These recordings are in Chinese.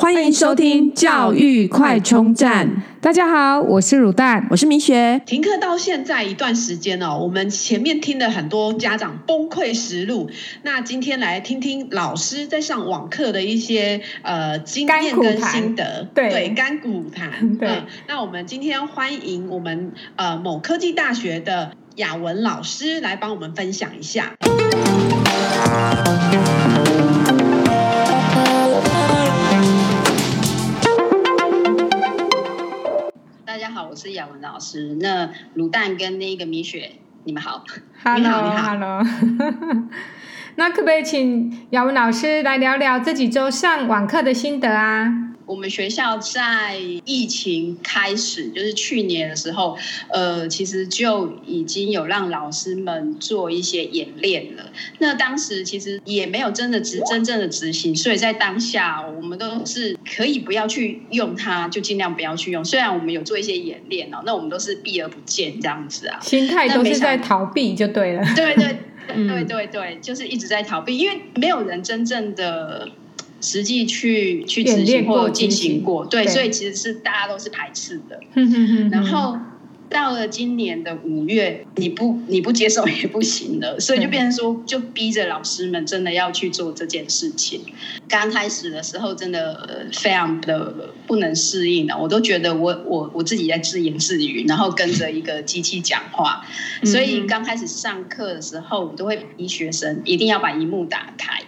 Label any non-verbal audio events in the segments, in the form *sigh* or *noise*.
欢迎收听教育快充站。大家好，我是乳蛋，我是明雪。停课到现在一段时间哦，我们前面听了很多家长崩溃实录，那今天来听听老师在上网课的一些呃经验跟心得。对对，甘苦谈。对、呃，*laughs* 那我们今天欢迎我们呃某科技大学的雅文老师来帮我们分享一下。我是雅文老师，那卤蛋跟那个米雪，你们好。Hello，你好，你好。Hello. *laughs* 那可不可以请雅文老师来聊聊这几周上网课的心得啊？我们学校在疫情开始，就是去年的时候，呃，其实就已经有让老师们做一些演练了。那当时其实也没有真的执真正的执行，所以在当下我们都是可以不要去用它，就尽量不要去用。虽然我们有做一些演练哦，那我们都是避而不见这样子啊，心态都是在逃避就对了。对 *laughs* 对对对对，就是一直在逃避，因为没有人真正的。实际去去执行或进行过，对，对，所以其实是大家都是排斥的。*laughs* 然后到了今年的五月，你不你不接受也不行了，所以就变成说，就逼着老师们真的要去做这件事情。刚开始的时候，真的非常的不能适应了，我都觉得我我我自己在自言自语，然后跟着一个机器讲话。所以刚开始上课的时候，我都会逼学生一定要把荧幕打开。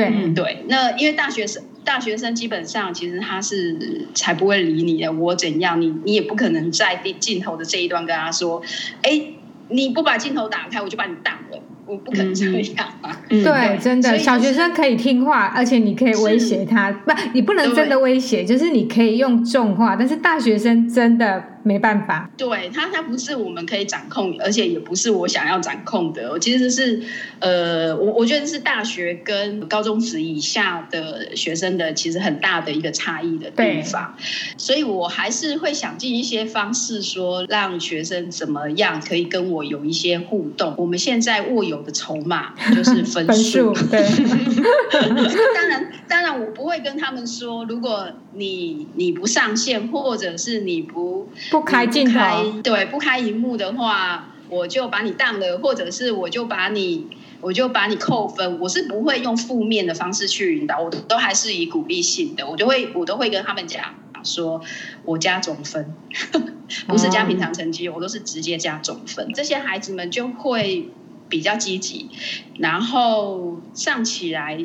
对、嗯、对，那因为大学生大学生基本上其实他是才不会理你的，我怎样，你你也不可能在镜头的这一端跟他说，哎，你不把镜头打开，我就把你挡了。我不可能这样啊！嗯、对，真的，小学生可以听话，而且你可以威胁他，不，你不能真的威胁，就是你可以用重话，但是大学生真的没办法。对他，他不是我们可以掌控，而且也不是我想要掌控的。我其实是，呃，我我觉得是大学跟高中时以下的学生的其实很大的一个差异的地方，所以我还是会想尽一些方式说，让学生怎么样可以跟我有一些互动。我们现在握有。的筹码就是分数，对。*laughs* 当然，当然，我不会跟他们说，如果你你不上线，或者是你不不开镜头，对，不开荧幕的话，我就把你当了，或者是我就把你我就把你扣分。我是不会用负面的方式去引导，我都还是以鼓励性的，我就会我都会跟他们讲说，我加总分，*laughs* 不是加平常成绩，我都是直接加总分。这些孩子们就会。比较积极，然后上起来，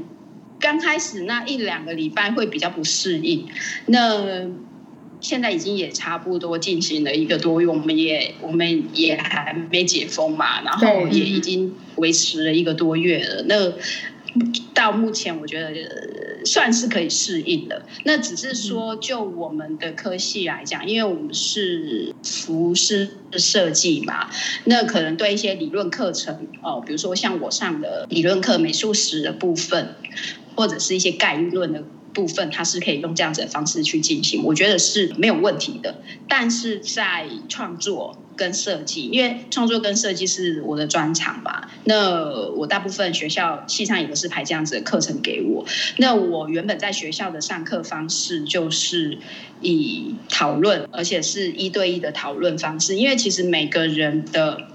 刚开始那一两个礼拜会比较不适应。那现在已经也差不多进行了一个多月，我们也我们也还没解封嘛，然后也已经维持了一个多月了。那到目前，我觉得算是可以适应的。那只是说，就我们的科系来讲，因为我们是服饰设计嘛，那可能对一些理论课程哦，比如说像我上的理论课、美术史的部分，或者是一些概论的部分，它是可以用这样子的方式去进行，我觉得是没有问题的。但是在创作。跟设计，因为创作跟设计是我的专长吧。那我大部分学校系上也都是排这样子的课程给我。那我原本在学校的上课方式就是以讨论，而且是一对一的讨论方式。因为其实每个人的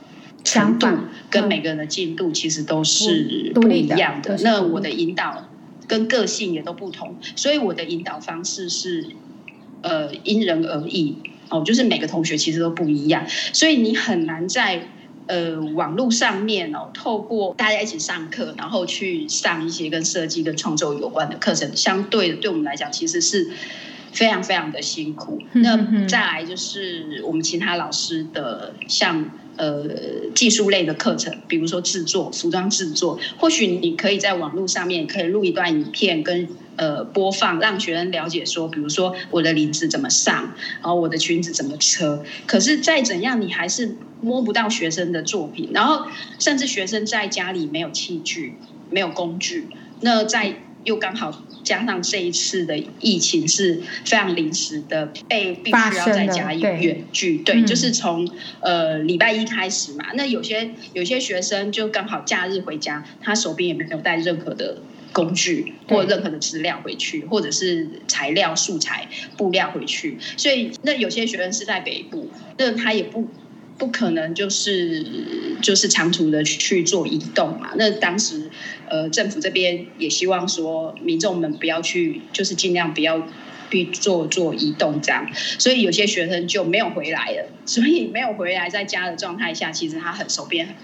强度跟每个人的进度其实都是不一样的。那我的引导跟个性也都不同，所以我的引导方式是呃因人而异。哦，就是每个同学其实都不一样，所以你很难在呃网络上面哦，透过大家一起上课，然后去上一些跟设计跟创作有关的课程，相对的对我们来讲，其实是非常非常的辛苦。那再来就是我们其他老师的像。呃，技术类的课程，比如说制作服装制作，或许你可以在网络上面可以录一段影片跟呃播放，让学生了解说，比如说我的领子怎么上，然后我的裙子怎么车。可是再怎样，你还是摸不到学生的作品，然后甚至学生在家里没有器具、没有工具，那在。又刚好加上这一次的疫情是非常临时的，被必须要在家远距，对，对，就是从呃礼拜一开始嘛。那有些有些学生就刚好假日回家，他手边也没有带任何的工具或任何的资料回去，或者是材料、素材、布料回去。所以那有些学生是在北部，那他也不不可能就是就是长途的去做移动嘛。那当时呃政府这边也希望说民众们不要去，就是尽量不要。去做做移动这样，所以有些学生就没有回来了。所以没有回来，在家的状态下，其实他很手边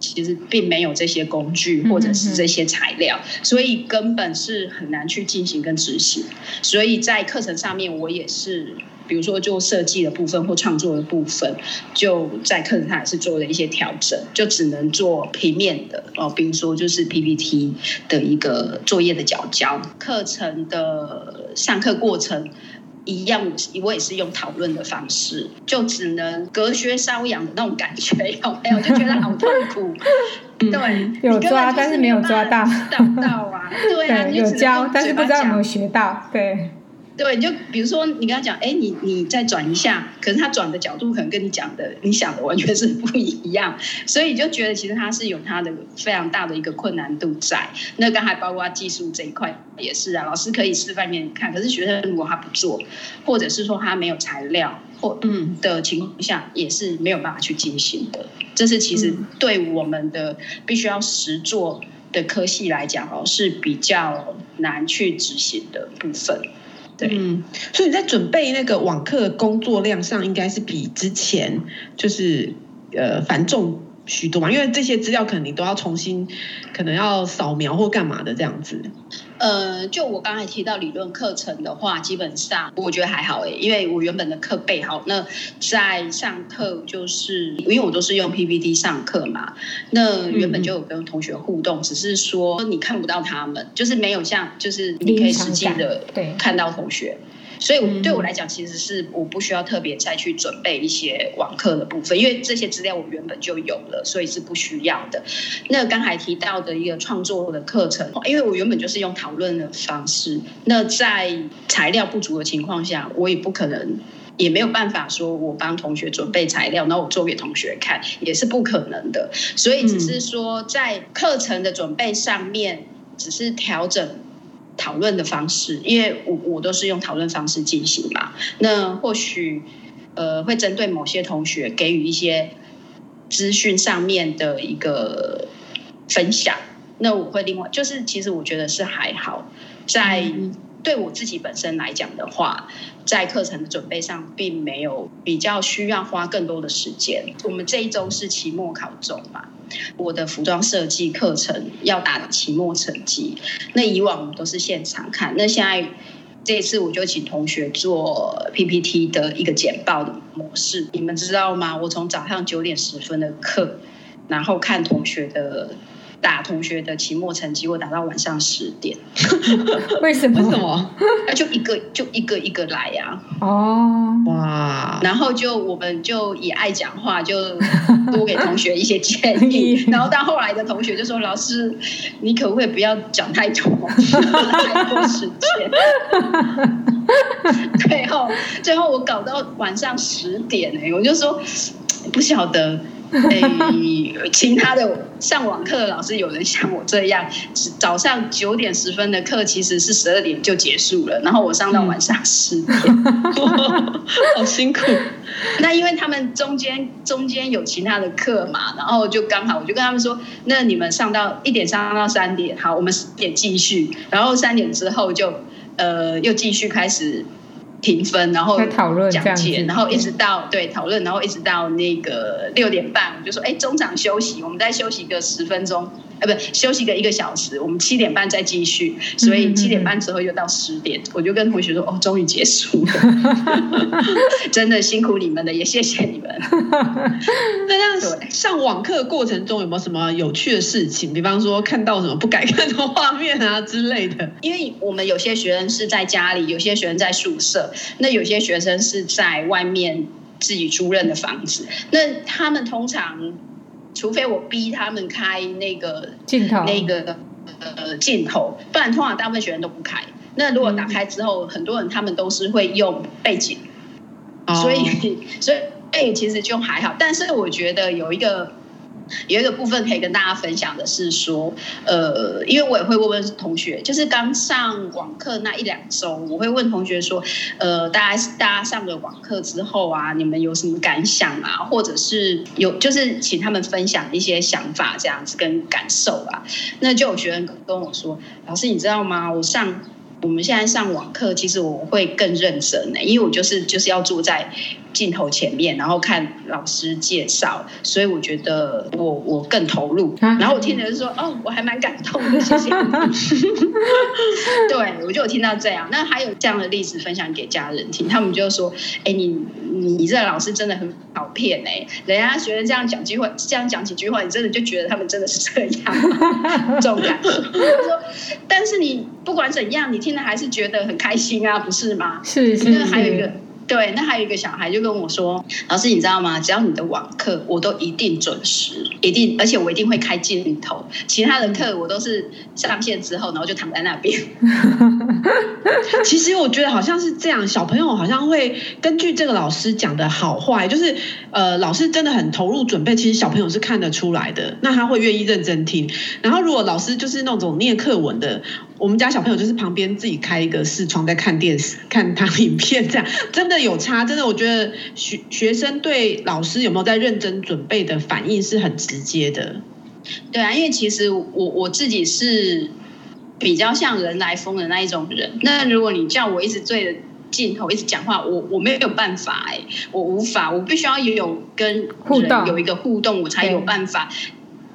其实并没有这些工具或者是这些材料，所以根本是很难去进行跟执行。所以在课程上面，我也是。比如说就设计的部分或创作的部分，就在课程上也是做了一些调整，就只能做平面的哦。比如说就是 PPT 的一个作业的角交，课程的上课过程一样，我也是用讨论的方式，就只能隔靴搔痒的那种感觉，有没有？就觉得好痛苦。*laughs* 对，有抓，但是没有抓到，到到啊，对啊，*laughs* 有教，但是不知道有没有学到，对。对，你就比如说，你跟他讲，哎，你你再转一下，可是他转的角度可能跟你讲的、你想的完全是不一样，所以你就觉得其实他是有他的非常大的一个困难度在。那刚才包括技术这一块也是啊，老师可以示范给你看，可是学生如果他不做，或者是说他没有材料或嗯的情况下，也是没有办法去进行的。这是其实对我们的必须要实做的科系来讲哦，是比较难去执行的部分。嗯，所以你在准备那个网课工作量上，应该是比之前就是呃繁重许多嘛，因为这些资料可能你都要重新，可能要扫描或干嘛的这样子。呃，就我刚才提到理论课程的话，基本上我觉得还好诶，因为我原本的课备好，那在上课就是因为我都是用 PPT 上课嘛，那原本就有跟同学互动，嗯、只是说你看不到他们，就是没有像就是你可以实际的对看到同学。所以对我来讲，其实是我不需要特别再去准备一些网课的部分，因为这些资料我原本就有了，所以是不需要的。那刚才提到的一个创作的课程，因为我原本就是用讨论的方式，那在材料不足的情况下，我也不可能，也没有办法说我帮同学准备材料，然后我做给同学看，也是不可能的。所以只是说在课程的准备上面，只是调整。讨论的方式，因为我我都是用讨论方式进行嘛，那或许呃会针对某些同学给予一些资讯上面的一个分享，那我会另外就是其实我觉得是还好，在对我自己本身来讲的话，在课程的准备上并没有比较需要花更多的时间。我们这一周是期末考中嘛。我的服装设计课程要打期末成绩，那以往我们都是现场看，那现在这一次我就请同学做 PPT 的一个简报的模式，你们知道吗？我从早上九点十分的课，然后看同学的。打同学的期末成绩，我打到晚上十点。为什么？为什么？那就一个就一个一个来呀、啊。哦，哇！然后就我们就也爱讲话，就多给同学一些建议。*laughs* 然后到后来的同学就说：“老师，你可不可以不要讲太多，*laughs* 太多时间？”最后最后我搞到晚上十点哎、欸，我就说不晓得。*laughs* 哎，其他的上网课的老师有人像我这样，早上九点十分的课其实是十二点就结束了，然后我上到晚上十点，*laughs* 好辛苦。那因为他们中间中间有其他的课嘛，然后就刚好我就跟他们说，那你们上到一点上到三点，好，我们十点继续，然后三点之后就呃又继续开始。评分，然后讨论讲解，然后一直到对讨论，然后一直到那个六点半，我就说，哎，中场休息，我们再休息个十分钟，哎，不，休息个一个小时，我们七点半再继续。所以七点半之后又到十点，我就跟同学说，哦，终于结束了，*laughs* 真的辛苦你们了，也谢谢你们。*laughs* 那这样上网课过程中有没有什么有趣的事情？比方说看到什么不该看的画面啊之类的？因为我们有些学生是在家里，有些学生在宿舍。那有些学生是在外面自己租赁的房子，那他们通常，除非我逼他们开那个镜头，那个呃镜头，不然通常大部分学生都不开。那如果打开之后，嗯、很多人他们都是会用背景，哦、所以 *laughs* 所以哎，其实就还好。但是我觉得有一个有一个部分可以跟大家分享的是说，呃，因为我也会问问同学，就是刚上网课那一两周，我会问同学说，呃，大家大家上了网课之后啊，你们有什么感想啊？或者是有就是请他们分享一些想法这样子跟感受啊。那就有学生跟我说，老师你知道吗？我上我们现在上网课，其实我会更认真的，因为我就是就是要坐在。镜头前面，然后看老师介绍，所以我觉得我我更投入。然后我听的是说，哦，我还蛮感动的，谢谢。*laughs* 对，我就有听到这样。那还有这样的例子分享给家人听，他们就说，哎，你你这老师真的很好骗哎，人家学生这样讲句话，这样讲几句话，你真的就觉得他们真的是这样，*laughs* 这种感觉。说，但是你不管怎样，你听了还是觉得很开心啊，不是吗？是是是。那还有一个。对，那还有一个小孩就跟我说：“老师，你知道吗？只要你的网课，我都一定准时，一定，而且我一定会开镜头。其他的课我都是上线之后，然后就躺在那边。*laughs* ”其实我觉得好像是这样，小朋友好像会根据这个老师讲的好坏，就是呃，老师真的很投入准备，其实小朋友是看得出来的。那他会愿意认真听。然后如果老师就是那种念课文的，我们家小朋友就是旁边自己开一个视窗在看电视、看他影片，这样真的有差。真的，我觉得学学生对老师有没有在认真准备的反应是很直接的。对啊，因为其实我我自己是比较像人来疯的那一种人。那如果你叫我一直对着镜头一直讲话，我我没有办法哎，我无法，我必须要有跟互动有一个互动，我才有办法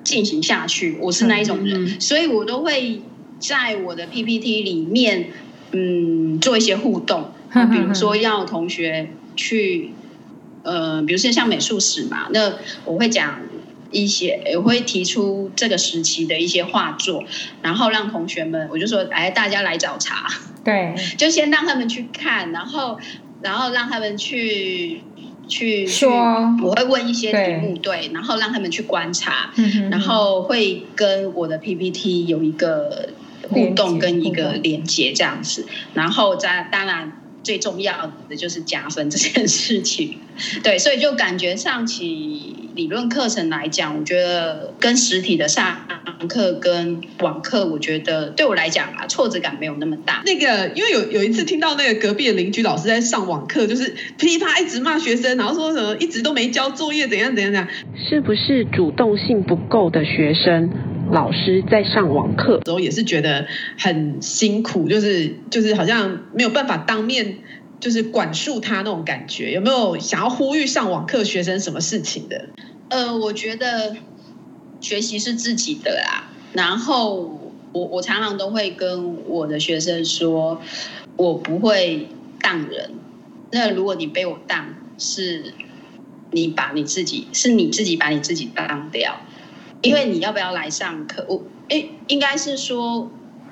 进行下去。我是那一种人，所以我都会。在我的 PPT 里面，嗯，做一些互动，*laughs* 比如说要同学去，呃，比如说像美术史嘛，那我会讲一些，我会提出这个时期的一些画作，然后让同学们，我就说，哎，大家来找茬，对，*laughs* 就先让他们去看，然后，然后让他们去去说，我会问一些题目，对，对，然后让他们去观察，然后会跟我的 PPT 有一个。互动跟一个连接这样子，然后再当然最重要的就是加分这件事情，对，所以就感觉上起理论课程来讲，我觉得跟实体的上课跟网课，我觉得对我来讲啊，挫折感没有那么大。那个因为有有一次听到那个隔壁的邻居老师在上网课，就是噼啪一直骂学生，然后说什么一直都没交作业，怎样怎样怎样，是不是主动性不够的学生？老师在上网课的时候也是觉得很辛苦，就是就是好像没有办法当面就是管束他那种感觉，有没有想要呼吁上网课学生什么事情的？呃，我觉得学习是自己的啦。然后我我常常都会跟我的学生说，我不会当人。那如果你被我当，是你把你自己，是你自己把你自己当掉。因为你要不要来上课？我诶，应该是说，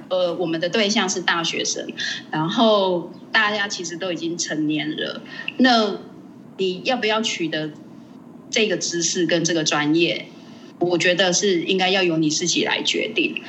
呃，我们的对象是大学生，然后大家其实都已经成年了。那你要不要取得这个知识跟这个专业？我觉得是应该要由你自己来决定。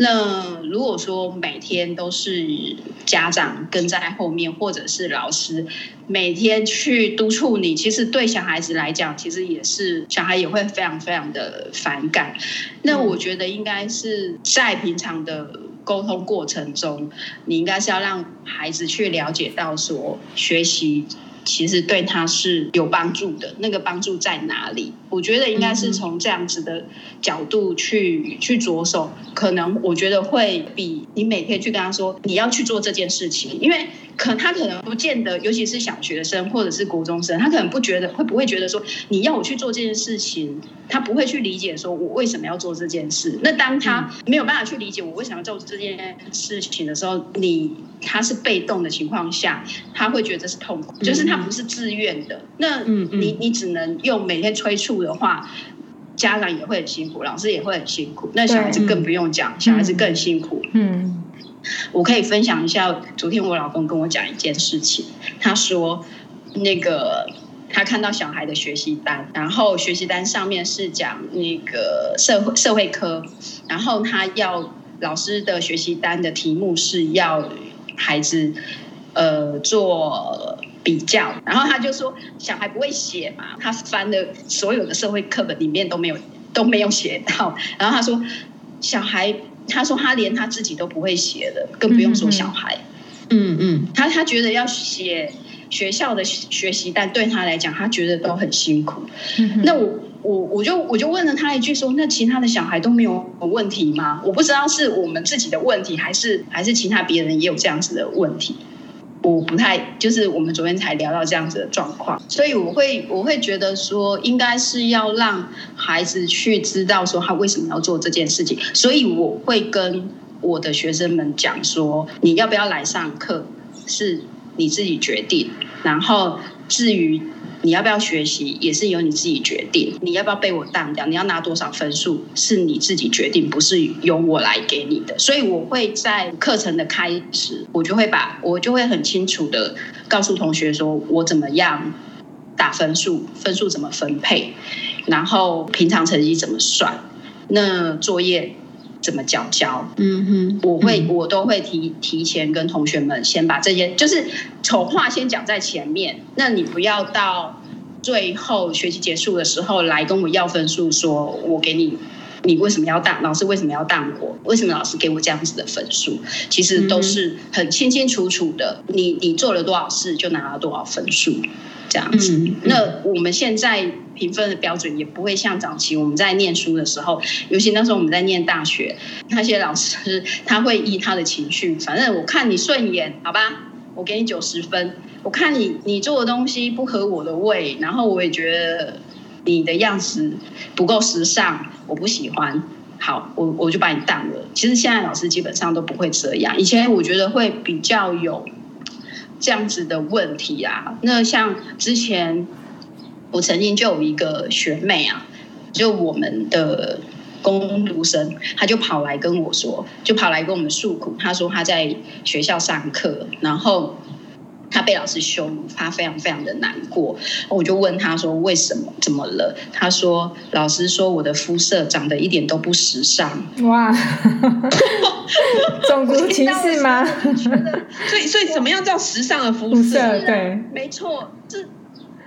那如果说每天都是家长跟在后面，或者是老师每天去督促你，其实对小孩子来讲，其实也是小孩也会非常非常的反感。那我觉得应该是在平常的沟通过程中，你应该是要让孩子去了解到说学习。其实对他是有帮助的，那个帮助在哪里？我觉得应该是从这样子的角度去去着手，可能我觉得会比你每天去跟他说你要去做这件事情，因为。可他可能不见得，尤其是小学生或者是国中生，他可能不觉得会不会觉得说你要我去做这件事情，他不会去理解说我为什么要做这件事。那当他没有办法去理解我为什么要做这件事情的时候，你他是被动的情况下，他会觉得是痛苦，就是他不是自愿的。那你你只能用每天催促的话，家长也会很辛苦，老师也会很辛苦，那小孩子更不用讲，小孩子更辛苦。嗯。我可以分享一下，昨天我老公跟我讲一件事情。他说，那个他看到小孩的学习单，然后学习单上面是讲那个社会社会科，然后他要老师的学习单的题目是要孩子呃做比较，然后他就说小孩不会写嘛，他翻的所有的社会课本里面都没有。都没有写到。然后他说，小孩，他说他连他自己都不会写的，更不用说小孩。嗯嗯，他他觉得要写学校的学习单，对他来讲，他觉得都很辛苦。嗯、那我我我就我就问了他一句说，那其他的小孩都没有问题吗？我不知道是我们自己的问题，还是还是其他别人也有这样子的问题。我不太，就是我们昨天才聊到这样子的状况，所以我会我会觉得说，应该是要让孩子去知道说他为什么要做这件事情，所以我会跟我的学生们讲说，你要不要来上课是你自己决定，然后至于。你要不要学习也是由你自己决定，你要不要被我当掉，你要拿多少分数是你自己决定，不是由我来给你的。所以我会在课程的开始，我就会把我就会很清楚的告诉同学说，我怎么样打分数，分数怎么分配，然后平常成绩怎么算，那作业。怎么教教？嗯哼，我会，我都会提提前跟同学们先把这些，就是丑话先讲在前面。那你不要到最后学期结束的时候来跟我要分数，说我给你，你为什么要当？老师为什么要当我？为什么老师给我这样子的分数？其实都是很清清楚楚的。你你做了多少事，就拿了多少分数。这样子，嗯嗯、那我们现在评分的标准也不会像早期我们在念书的时候，尤其那时候我们在念大学，那些老师他会依他的情绪，反正我看你顺眼，好吧，我给你九十分。我看你你做的东西不合我的胃，然后我也觉得你的样子不够时尚，我不喜欢，好，我我就把你当了。其实现在老师基本上都不会这样，以前我觉得会比较有。这样子的问题啊，那像之前我曾经就有一个学妹啊，就我们的工读生，她就跑来跟我说，就跑来跟我们诉苦，她说她在学校上课，然后。他被老师羞辱，他非常非常的难过。我就问他说：“为什么？怎么了？”他说：“老师说我的肤色长得一点都不时尚。”哇，*laughs* 种族歧视吗？所以，所以怎么样叫时尚的肤色？肤色对，没错，这。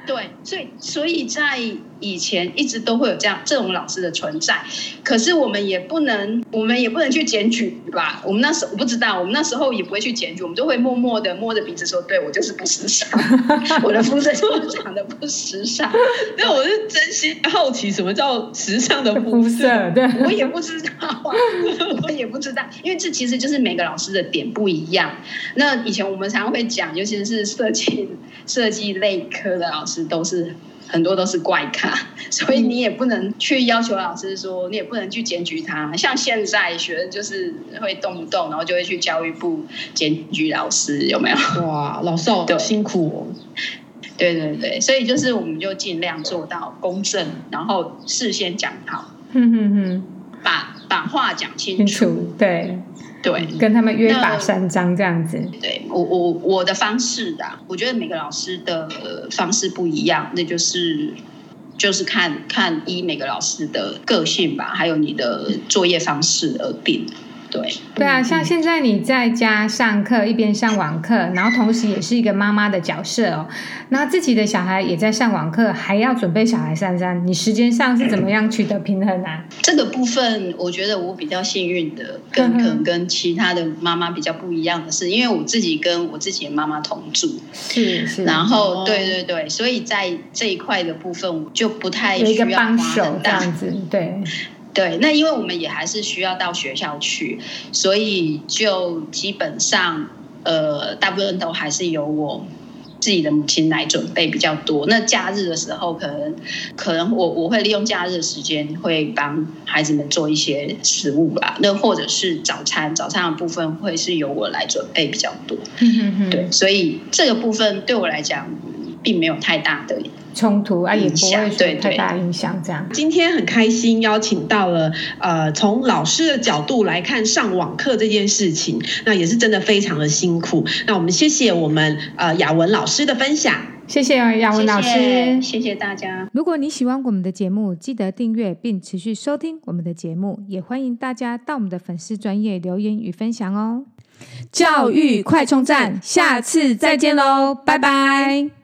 对，所以所以在以前一直都会有这样这种老师的存在，可是我们也不能，我们也不能去检举吧？我们那时候我不知道，我们那时候也不会去检举，我们就会默默的摸着鼻子说：“对，我就是不时尚，*laughs* 我的肤色就是长得不时尚。”那我是真心好奇，什么叫时尚的肤色？对，我也不知道啊，*laughs* 我也不知道，因为这其实就是每个老师的点不一样。那以前我们常常会讲，尤其是设计设计类科的老师。都是很多都是怪咖，*laughs* 所以你也不能去要求老师说，你也不能去检举他。像现在学生就是会动不动，然后就会去教育部检举老师，有没有？哇，老师好 *laughs* 辛苦哦。对对对，所以就是我们就尽量做到公正，然后事先讲好，把把话讲清楚，对。对，跟他们约法三章这样子。对我我我的方式啊，我觉得每个老师的方式不一样，那就是就是看看依每个老师的个性吧，还有你的作业方式而定。对对啊，像现在你在家上课，一边上网课，然后同时也是一个妈妈的角色哦。那自己的小孩也在上网课，还要准备小孩三三，你时间上是怎么样取得平衡啊？这个部分，我觉得我比较幸运的，跟可能跟其他的妈妈比较不一样的是，因为我自己跟我自己的妈妈同住，是是，然后对对对，所以在这一块的部分，我就不太需要帮手这样子，对。对，那因为我们也还是需要到学校去，所以就基本上，呃，大部分都还是由我自己的母亲来准备比较多。那假日的时候，可能可能我我会利用假日的时间，会帮孩子们做一些食物吧。那或者是早餐，早餐的部分会是由我来准备比较多。嗯哼哼。对，所以这个部分对我来讲，并没有太大的。冲突啊，也不会有太大影响。这样，对对，今天很开心邀请到了呃，从老师的角度来看上网课这件事情，那也是真的非常的辛苦。那我们谢谢我们呃雅文老师的分享，谢谢雅文老师，谢谢大家。如果你喜欢我们的节目，记得订阅并持续收听我们的节目，也欢迎大家到我们的粉丝专业留言与分享哦。教育快充站，下次再见喽，拜拜。